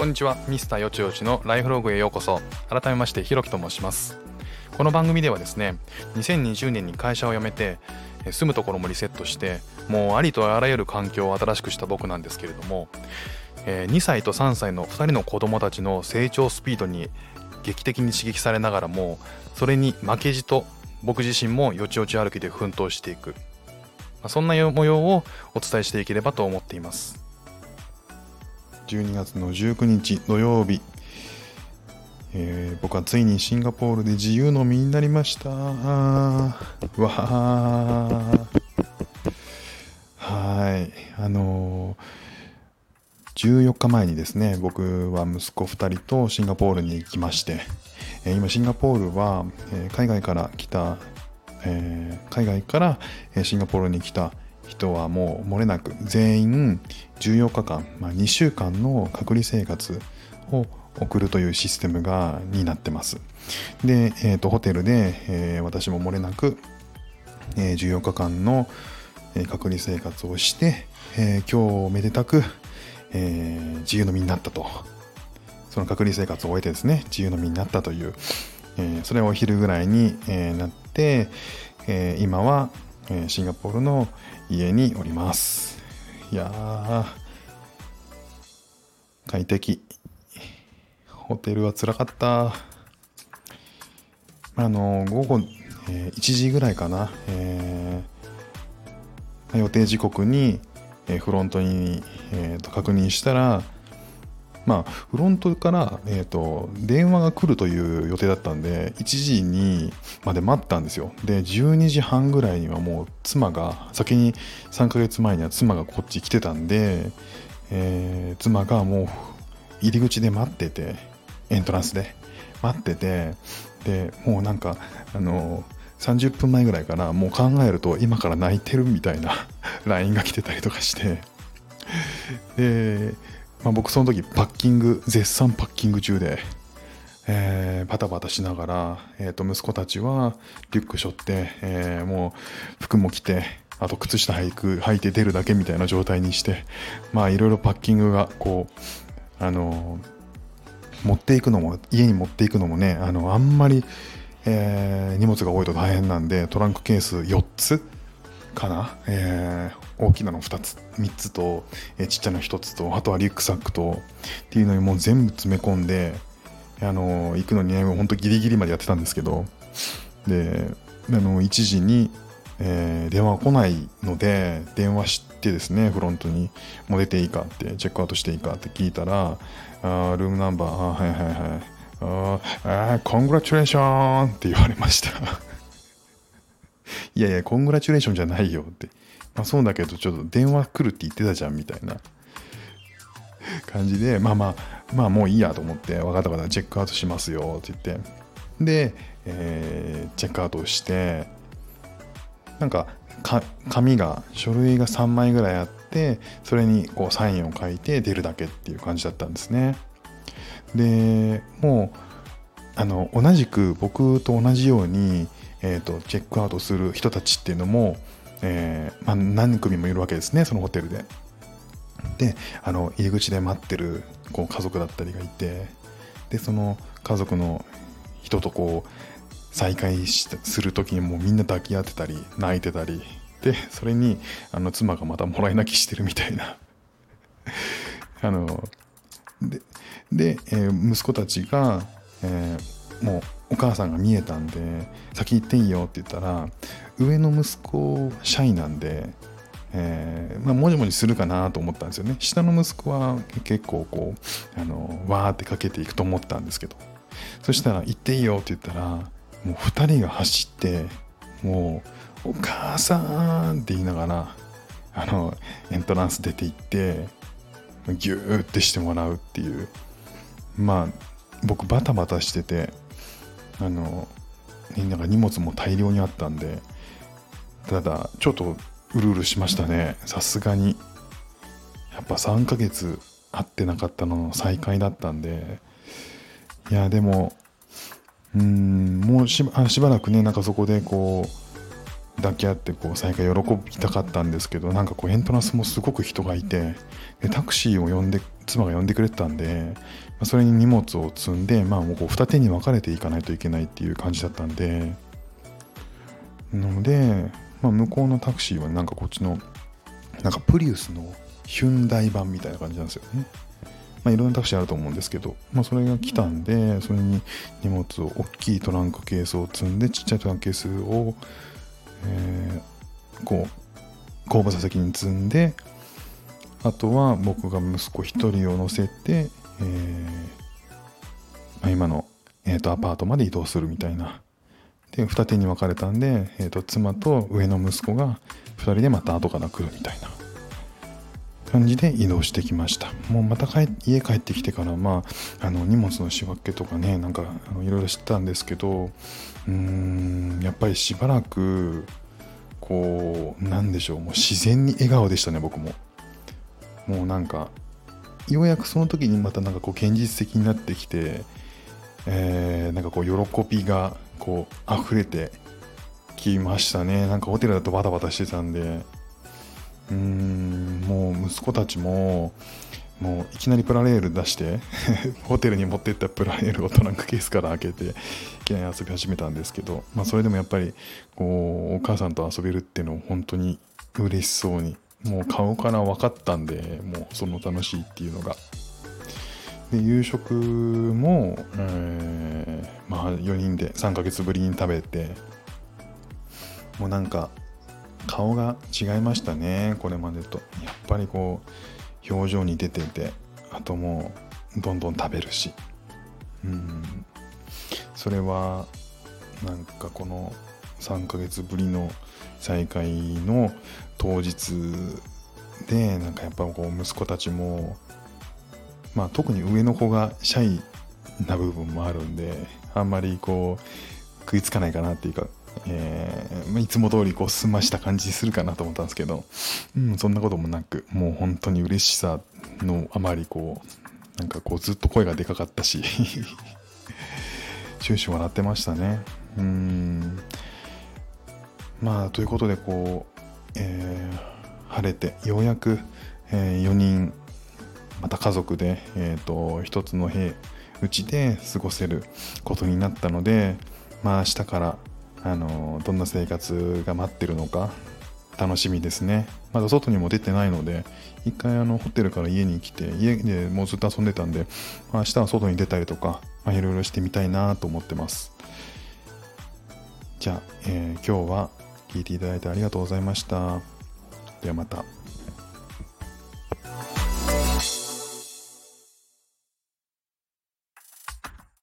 こんにちは。ミスターよちよちのライフログへようこそ。改めましてひろきと申します。この番組ではですね2020年に会社を辞めて住むところもリセットしてもうありとあらゆる環境を新しくした僕なんですけれども2歳と3歳の2人の子供たちの成長スピードに劇的に刺激されながらもそれに負けじと僕自身もよちよち歩きで奮闘していく。そんな模様をお伝えしていければと思っています。12月の19日土曜日、えー、僕はついにシンガポールで自由の身になりました。わはい。あのー、14日前にですね僕は息子2人とシンガポールに行きまして、えー、今シンガポールは、え、海外から来たえー、海外からシンガポールに来た人はもう漏れなく全員14日間、まあ、2週間の隔離生活を送るというシステムがになってます。で、えーと、ホテルで、えー、私も漏れなく、えー、14日間の隔離生活をして、えー、今日めでたく、えー、自由の身になったと。その隔離生活を終えてですね、自由の身になったという、えー、それはお昼ぐらいに、えー、なって、えー、今は、えシンガポールの家におります。いや、快適。ホテルはつらかった。あの、午後、え1時ぐらいかな、え予定時刻に、えフロントに、えー、と確認したら、まあ、フロントから、えーと、電話が来るという予定だったんで、1時にまで待ったんですよ。で、12時半ぐらいにはもう妻が、先に3ヶ月前には妻がこっち来てたんで、えー、妻がもう入り口で待ってて、エントランスで待ってて、で、もうなんか、あの、30分前ぐらいかな、もう考えると今から泣いてるみたいな LINE が来てたりとかして、で、まあ、僕その時パッキング絶賛パッキング中で、えー、バタバタしながら、えー、と息子たちはリュック背負って、えー、もう服も着てあと靴下履く履いて出るだけみたいな状態にしてまあいろいろパッキングがこうあのー、持っていくのも家に持っていくのもねあのあんまり、えー、荷物が多いと大変なんでトランクケース4つかな、えー、大きなの2つ3つと、え、ちっちゃな1つとあとはリュックサックとっていうのにもう全部詰め込んであの行くのにねほんとギリギリまでやってたんですけどであの1時に、えー、電話来ないので電話してですねフロントにもう出ていいかってチェックアウトしていいかって聞いたらあルームナンバーあはいはいはいああコングラチュレーションって言われました いやいや、コングラチュレーションじゃないよって。まあそうだけど、ちょっと電話来るって言ってたじゃんみたいな感じで、まあまあ、まあもういいやと思って、わかったわかった、チェックアウトしますよって言って。で、えー、チェックアウトして、なんか、か紙が、書類が3枚ぐらいあって、それにこうサインを書いて出るだけっていう感じだったんですね。で、もう、あの、同じく僕と同じように、えーと、チェックアウトする人たちっていうのも、えー、まあ、何組もいるわけですねそのホテルで。であの入り口で待ってるこう家族だったりがいてでその家族の人とこう再会する時にもうみんな抱き合ってたり泣いてたりでそれにあの妻がまたもらい泣きしてるみたいな あのでで、えー、息子たちが、えー、もうお母さんが見えたんで先行っていいよって言ったら上の息子シャイなんで、えー、まあ、もじもじするかなと思ったんですよね。下の息子は結構こうあのわーってかけていくと思ったんですけど。そしたら行っていいよって言ったらもう2人が走ってもうお母さんって言いながらあのエントランス出て行ってギューってしてもらうっていう。まあ僕バタバタしててあのなんか荷物も大量にあったんでただちょっとうるうるしましたね。さすがに。やっぱ3ヶ月会ってなかったのの再会だったんで。いやでもうんもうしばらくねなんかそこでこう抱き合ってこう再会喜びたかったんですけどなんかこうエントランスもすごく人がいてでタクシーを呼んで妻が呼んでくれてたんで、ま、それに荷物を積んでまあもうこう二手に分かれていかないといけないっていう感じだったんで。なので、まあ、向こうのタクシーはなんかこっちのなんかプリウスのヒュンダイ版みたいな感じなんですよね。まあ、いろんなタクシーあると思うんですけど、まあ、それが来たんで、それに荷物を、大きいトランクケースを積んで、ちっちゃいトランクケースを、えー、こう、後部座席に積んで、あとは僕が息子1人を乗せて、えーまあ、今の、えーと、アパートまで移動するみたいな。で、二手に分かれたんで、えーと妻と上の息子が2人でまた後から来るみたいな。感じで移動してきましたもうまた帰家帰ってきてからまああの荷物の仕分けとかねなんかいろいろ知ったんですけどうんやっぱりしばらくこうなんでしょうもう自然に笑顔でしたね僕ももうなんかようやくその時にまたなんかこう現実的になってきて、えー、なんかこう喜びがこう溢れてきましたねなんかホテルだとバタバタしてたんでうーんもう息子たちももういきなりプラレール出して ホテルに持ってったプラレールをトランクケースから開けていきなり遊び始めたんですけど、まあ、それでもやっぱりこうお母さんと遊べるっていうのを本当に嬉しそうにもう顔から分かったんでもうその楽しいっていうのが。で夕食も、えー、まあ、4人で3ヶ月ぶりに食べてもうなんか顔が違いましたねこれまでと。やっぱりこう表情に出ててあともうどんどん食べるし。うん。それはなんかこの3ヶ月ぶりの再会の当日でなんかやっぱこう息子たちもまあ特に上の子がシャイな部分もあるんであんまりこう食いつかないかなっていうかえー、いつも通りこう済ました感じするかなと思ったんですけど、うん、そんなこともなくもう本当に嬉しさのあまりこうなんかこうずっと声がでかかったし 終始笑ってましたね。うん。まあということでこう、えー、晴れてようやく、えー、4人また家族で、えーと、一つの部うちで過ごせることになったのでまあ明日からあのどんな生活が待ってるのか楽しみですね。まだ外にも出てないので一回あのホテルから家に来て家でもうずっと遊んでたんで、まあ、明日は外に出たりとかいろいろしてみたいなと思ってます。じゃあ、えー、今日は聞いていただいてありがとうございました。ではまた。